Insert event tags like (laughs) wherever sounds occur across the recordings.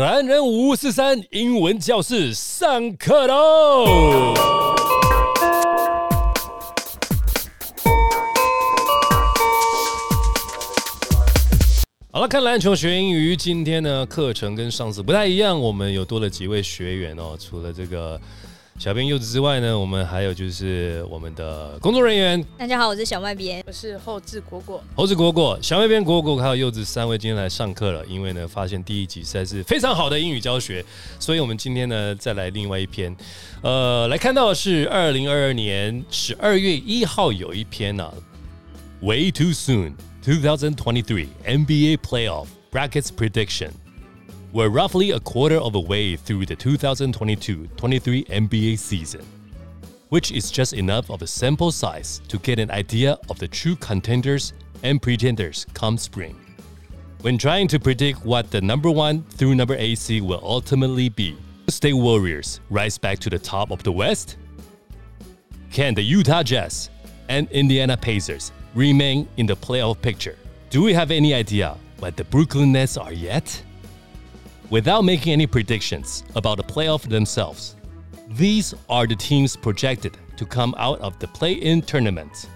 男人五四三英文教室上课喽！好了，看篮球学英语，今天呢课程跟上次不太一样，我们有多了几位学员哦，除了这个。小编柚子之外呢，我们还有就是我们的工作人员。大家好，我是小麦编，我是后置果果，后置果果，小麦编果果还有柚子三位今天来上课了。因为呢，发现第一集实在是非常好的英语教学，所以我们今天呢再来另外一篇。呃，来看到的是二零二二年十二月一号有一篇呢，Way too soon, 2023 NBA playoff brackets prediction. We're roughly a quarter of a way through the 2022 23 NBA season, which is just enough of a sample size to get an idea of the true contenders and pretenders come spring. When trying to predict what the number one through number eight seed will ultimately be, State Warriors rise back to the top of the West? Can the Utah Jazz and Indiana Pacers remain in the playoff picture? Do we have any idea what the Brooklyn Nets are yet? Without making any predictions about the playoff themselves, these are the teams projected to come out of the play in tournament.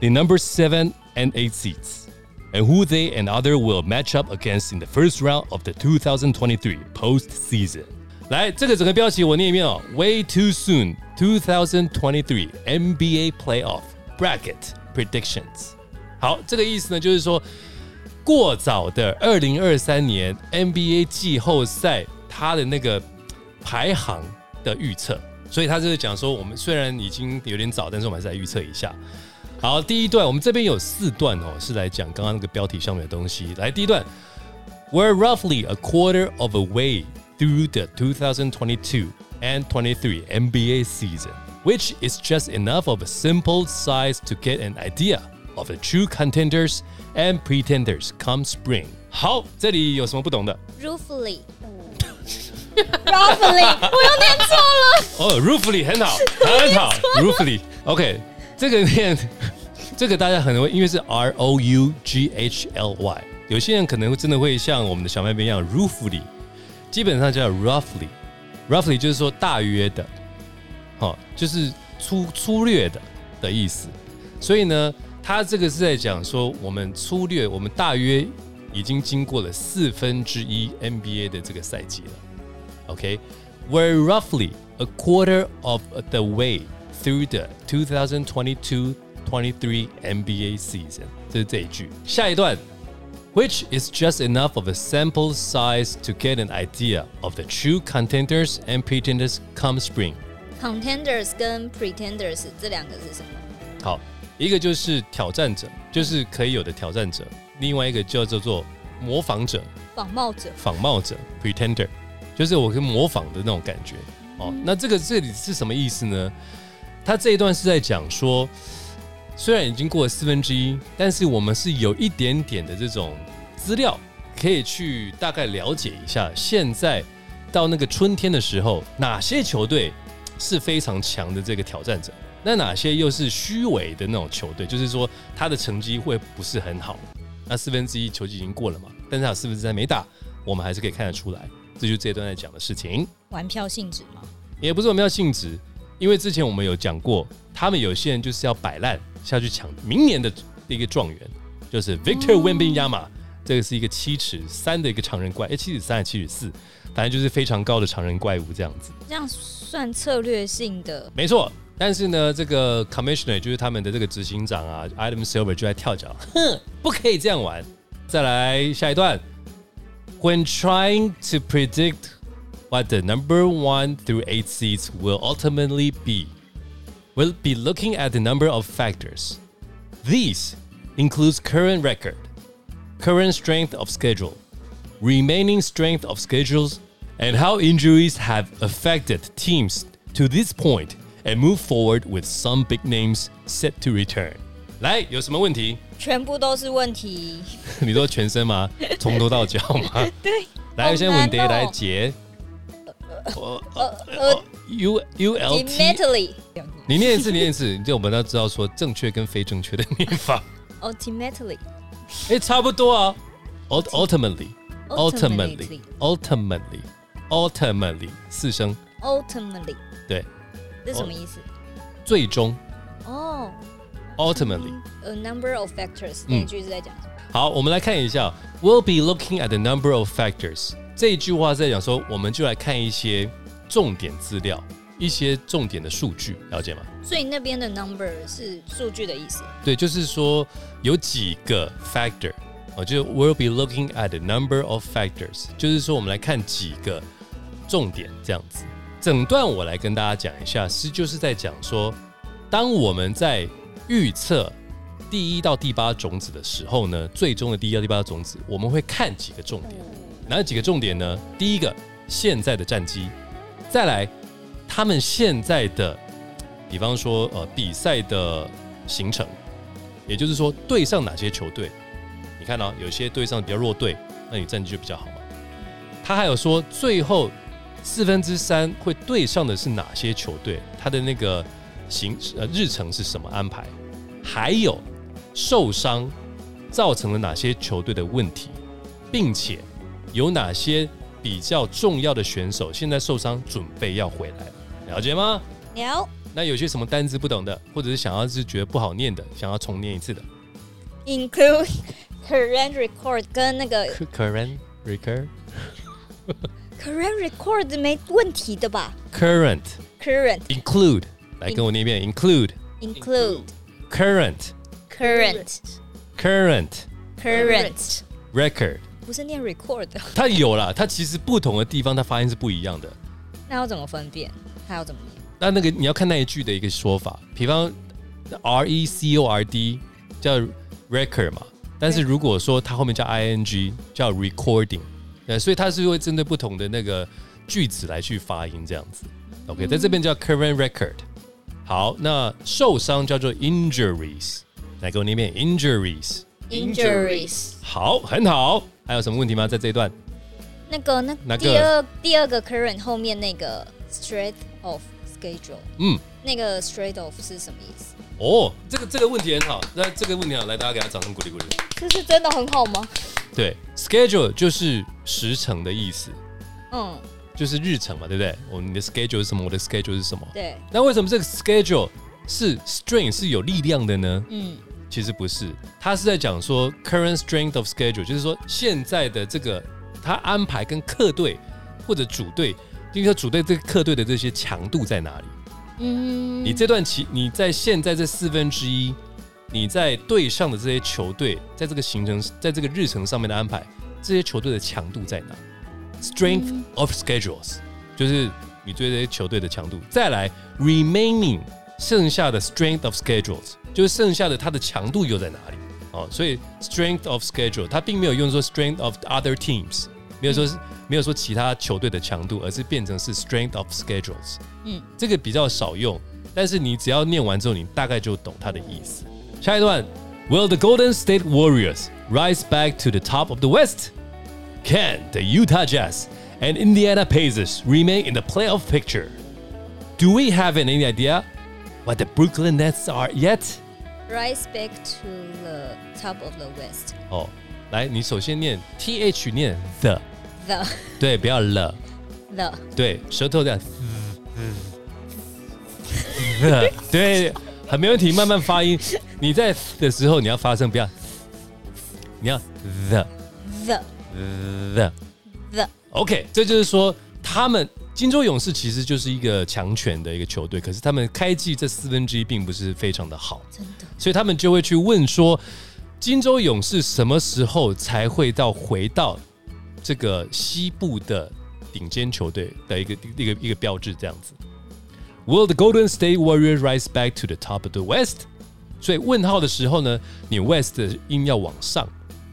The number 7 and 8 seeds, and who they and other will match up against in the first round of the 2023 postseason. 来，这个整个标题我念一遍哦，Way too soon 2023 NBA playoff bracket predictions。好，这个意思呢，就是说 过早的二零二三年 NBA 季后赛，它的那个排行的预测，所以他就是讲说，我们虽然已经有点早，但是我们还是来预测一下。好，第一段我们这边有四段哦，是来讲刚刚那个标题上面的东西。来，第一段，We're roughly a quarter of a way through the 2022 and 23 NBA season, which is just enough of a simple size to get an idea Of the true contenders. And pretenders come spring。好，这里有什么不懂的？Roughly，roughly，我又念错了。哦，roughly 很好，很好，roughly，OK，这个念，这个大家可能会因为是 R O U G H L Y，有些人可能会真的会像我们的小麦边一样，roughly，基本上叫 roughly，roughly 就是说大约的，好，就是粗粗略的的意思，所以呢。他这个是在讲说，我们粗略，我们大约已经经过了四分之一 NBA 的这个赛季了。OK，we're roughly a quarter of the way through the 2022-23 NBA season。这是这一句。下一段，which is just enough of a sample size to get an idea of the true contenders and pretenders come spring。Contenders 跟 pretenders 这两个是什么？ 好。一个就是挑战者，就是可以有的挑战者；另外一个叫做做模仿者、仿冒者、仿冒者 （pretender），就是我可以模仿的那种感觉。哦，那这个这里是什么意思呢？他这一段是在讲说，虽然已经过了四分之一，但是我们是有一点点的这种资料，可以去大概了解一下，现在到那个春天的时候，哪些球队是非常强的这个挑战者。那哪些又是虚伪的那种球队？就是说他的成绩会不是很好。那四分之一球季已经过了嘛？但是他四分之三没打，我们还是可以看得出来。这就是这段在讲的事情。玩票性质吗？也不是玩票性质，因为之前我们有讲过，他们有些人就是要摆烂下去抢明年的一个状元，就是 Victor Wembanyama，这个是一个七尺三的一个常人怪，哎，七尺三还是七尺四？反正就是非常高的常人怪物这样子。这样算策略性的？没错。但是呢，这个 commissioner 就是他们的这个执行长啊，Adam Silver 就在跳脚，哼，不可以这样玩。再来下一段，When trying to predict what the number one through eight seeds will ultimately be, we'll be looking at the number of factors. These includes current record, current strength of schedule, remaining strength of schedules, and how injuries have affected teams to this point and move forward with some big names set to return。来，有什么问题？全部都是问题。你说全身吗？从头到脚吗？对。来，先问题来解。呃呃，U (laughs) (laughs) U L T。你念一次，念一次，就我们要知道说正确跟非正确的念法。Ultimately。哎，差不多啊。Ultimately。 ultimately ultimately ultimately 四声 ultimately 对， 这什么意思？最终哦 ultimately。，a number of factors 嗯那一句是在讲什么？好，我们来看一下，We'll be looking at the number of factors 这一句话是在讲说，我们就来看一些重点资料，一些重点的数据，了解吗？所以那边的 number 是数据的意思。对，就是说有几个 factor，哦，就是 We'll be looking at the number of factors，就是说我们来看几个重点这样子。整段我来跟大家讲一下，是就是在讲说，当我们在预测第一到第八种子的时候呢，最终的第一到第八种子，我们会看几个重点。哪几个重点呢？第一个，现在的战绩；再来，他们现在的，比方说呃比赛的行程，也就是说对上哪些球队。你看到、有些对上比较弱队，那你战绩就比较好嘛。他还有说，最后四分之三会对上的是哪些球队？他的那个行呃日程是什么安排？还有受伤造成了哪些球队的问题，并且有哪些比较重要的选手现在受伤，准备要回来了，解吗？了那有些什么单字不懂的，或者是想要是觉得不好念的，想要重念一次的 include current record 跟那个，current recur (laughs) current record 没问题的吧 current？current include 来跟我念一遍 include include current current current current，record，不是念 record 的，它有啦，它其实不同的地方它发音是不一样的。那要怎么分辨？它要怎么念？那那个你要看那一句的一个说法，比方 R E C O R D 叫 record 嘛，但是如果说它后面加 I N G 叫 recording，呃，所以它是会针对不同的那个句子来去发音这样子。OK，在这边叫 current record。好，那受伤叫做 injuries，来给我念一遍 injuries。injuries 好，很好。还有什么问题吗？在这一段？那个那那个第二第二个 current 后面那个 straight of schedule，嗯，那个 straight of 是什么意思？哦，这个这个问题很好，那这个问题好，来大家给他掌声鼓励鼓励。这是真的很好吗？对，schedule 就是时程的意思，嗯，就是日程嘛，对不对？我们的 schedule 是什么？我的 schedule 是什么？对，那为什么这个 schedule 是 string 是有力量的呢？嗯其实不是，他是在讲说 current strength of schedule，就是说现在的这个他安排跟客队或者主队，因为主队这个客队的这些强度在哪里？嗯，你这段期你在现在这四分之一，你在队上的这些球队，在这个行程，在这个日程上面的安排，这些球队的强度在哪？Strength of schedules 就是你对这些球队的强度。再来 remaining 剩下的 strength of schedules 就是剩下的它的强度又在哪里？哦，所以 strength of schedule 它并没有用作 strength of other teams，没有说是没有说其他球队的强度，而是变成是 strength of schedules。嗯这个比较少用，但是你只要念完之后，你大概就懂它的意思。下一段，Will the Golden State Warriors rise back to the top of the West? Can the Utah Jazz and Indiana Pacers remain in the playoff picture? Do we have any idea what the Brooklyn Nets are yet? rise back to the top of the west 哦， 来，你首先念 T H 念 the，the 对，不要了，the。对，舌头这样，the，对，很没问题，慢慢发音。你在的时候，你要发声，不要，你要 the the the。the OK，这就是说，他们金州勇士其实就是一个强权的一个球队，可是他们开季这四分之一并不是非常的好，真的。所以他们就会去问说，金州勇士什么时候才会到回到这个西部的顶尖球队的一个一个一个标志这样子？Will the Golden State Warriors rise back to the top of the West？所以问号的时候呢，你 West 的音要往上。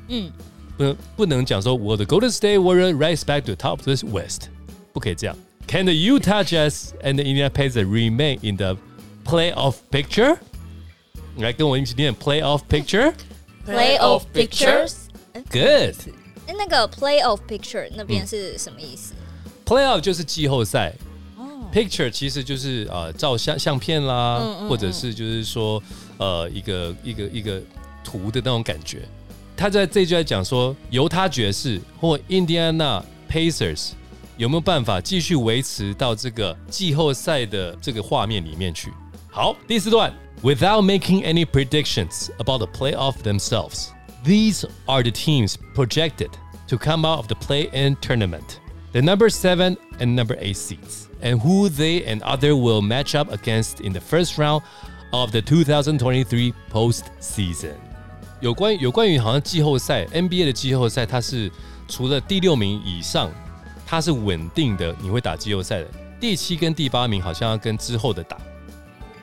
嗯不能不能讲说 Will the Golden State Warriors rise back to the top of the West？不可以这样。Can the Utah Jazz and the Indiana Pacers remain in the playoff picture？来跟我一起念 playoff picture。Play of pictures Good。哎那个 play of picture 那边是什么意思？Playoff 就是季后赛哦，picture 其实就是呃照相相片啦，或者是就是说呃一个一个一个图的那种感觉。他在这就在讲说，犹他爵士或印第安纳 Pacers 有没有办法继续维持到这个季后赛的这个画面里面去？好，第四段，Without making any predictions about the playoff themselves, these are the teams projected to come out of the play-in tournament, the number seven and number eight seeds, and who they and other will match up against in the first round of the 2023 postseason. 有关有关于好像季后赛 NBA 的季后赛，它是除了第六名以上，它是稳定的，你会打季后赛的。第七跟第八名好像要跟之后的打，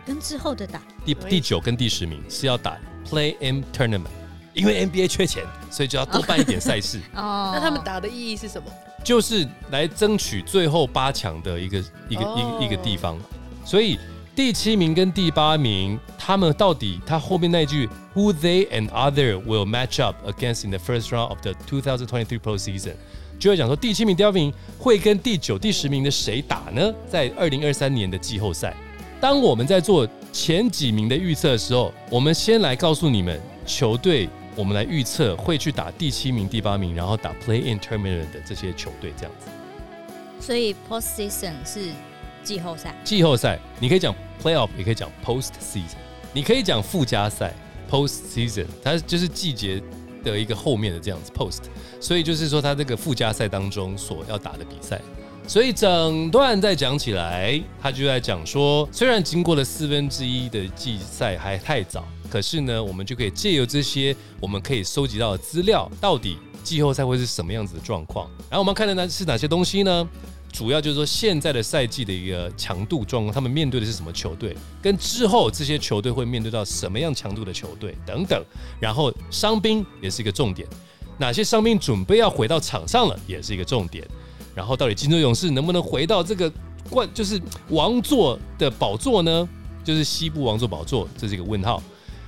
跟之后的打，第第九跟第十名是要打 Play In Tournament，因为 NBA 缺钱，所以就要多办一点赛事，(laughs) 哦，那他们打的意义是什么？就是来争取最后八强的一个一个一一个地方。所以第七名跟第八名，他们到底他后面那一句 Who they and other will match up against in the first round of the 2023 postseason，就会讲说第七名、第八名会跟第九、第十名的谁打呢？在二零二三年的季后赛。当我们在做前几名的预测的时候，我们先来告诉你们球队，我们来预测会去打第七名、第八名，然后打 Play In Tournament 的这些球队，这样子。所以 postseason 是季后赛，季后赛你可以讲 Playoff，也可以讲 Post Season，你可以讲附加赛 Post Season，它就是季节的一个后面的这样子 Post，所以就是说它这个附加赛当中所要打的比赛。所以整段再讲起来，他就在讲说，虽然经过了四分之一的季赛还太早，可是呢，我们就可以借由这些我们可以收集到的资料，到底季后赛会是什么样子的状况。然后我们看的呢是哪些东西呢？主要就是说现在的赛季的一个强度状况，他们面对的是什么球队，跟之后这些球队会面对到什么样强度的球队等等。然后伤兵也是一个重点，哪些伤兵准备要回到场上了，也是一个重点。然后到底金州勇士能不能回到这个冠，就是王座的宝座呢？就是西部王座宝座，这是一个问号。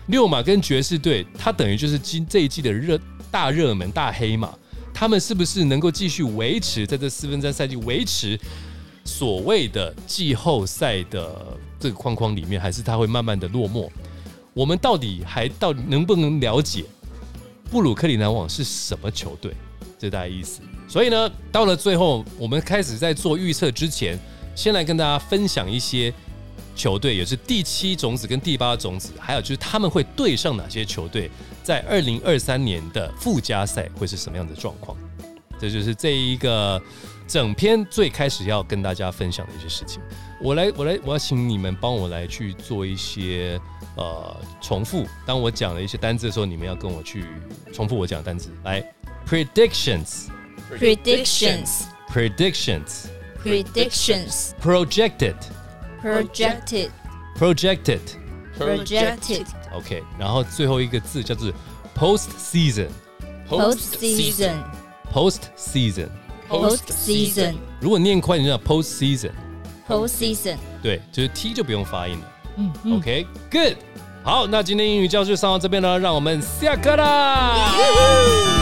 六马跟爵士队，它等于就是今这一季的热大热门大黑马，他们是不是能够继续维持在这四分之三赛季维持所谓的季后赛的这个框框里面，还是它会慢慢的落寞？我们到底还到底能不能了解布鲁克林篮网是什么球队？这大概意思。所以呢，到了最后，我们开始在做预测之前，先来跟大家分享一些球队，也是第七种子跟第八种子，还有就是他们会对上哪些球队，在二零二三年的附加赛会是什么样的状况。这就是这一个整篇最开始要跟大家分享的一些事情。我来，我来，我要请你们帮我来去做一些呃重复。当我讲了一些单字的时候，你们要跟我去重复我讲的单字。来，predictions。predictions predictions, predictions projected, projected projected. projected OK，然后最后一个字叫做 post season, post season post season。 post season 如果念快，你就叫 post season。 post season 对，就是 T 就不用发音了。嗯嗯 OK，good、好，那今天英语教室上到这边呢，让我们下课啦。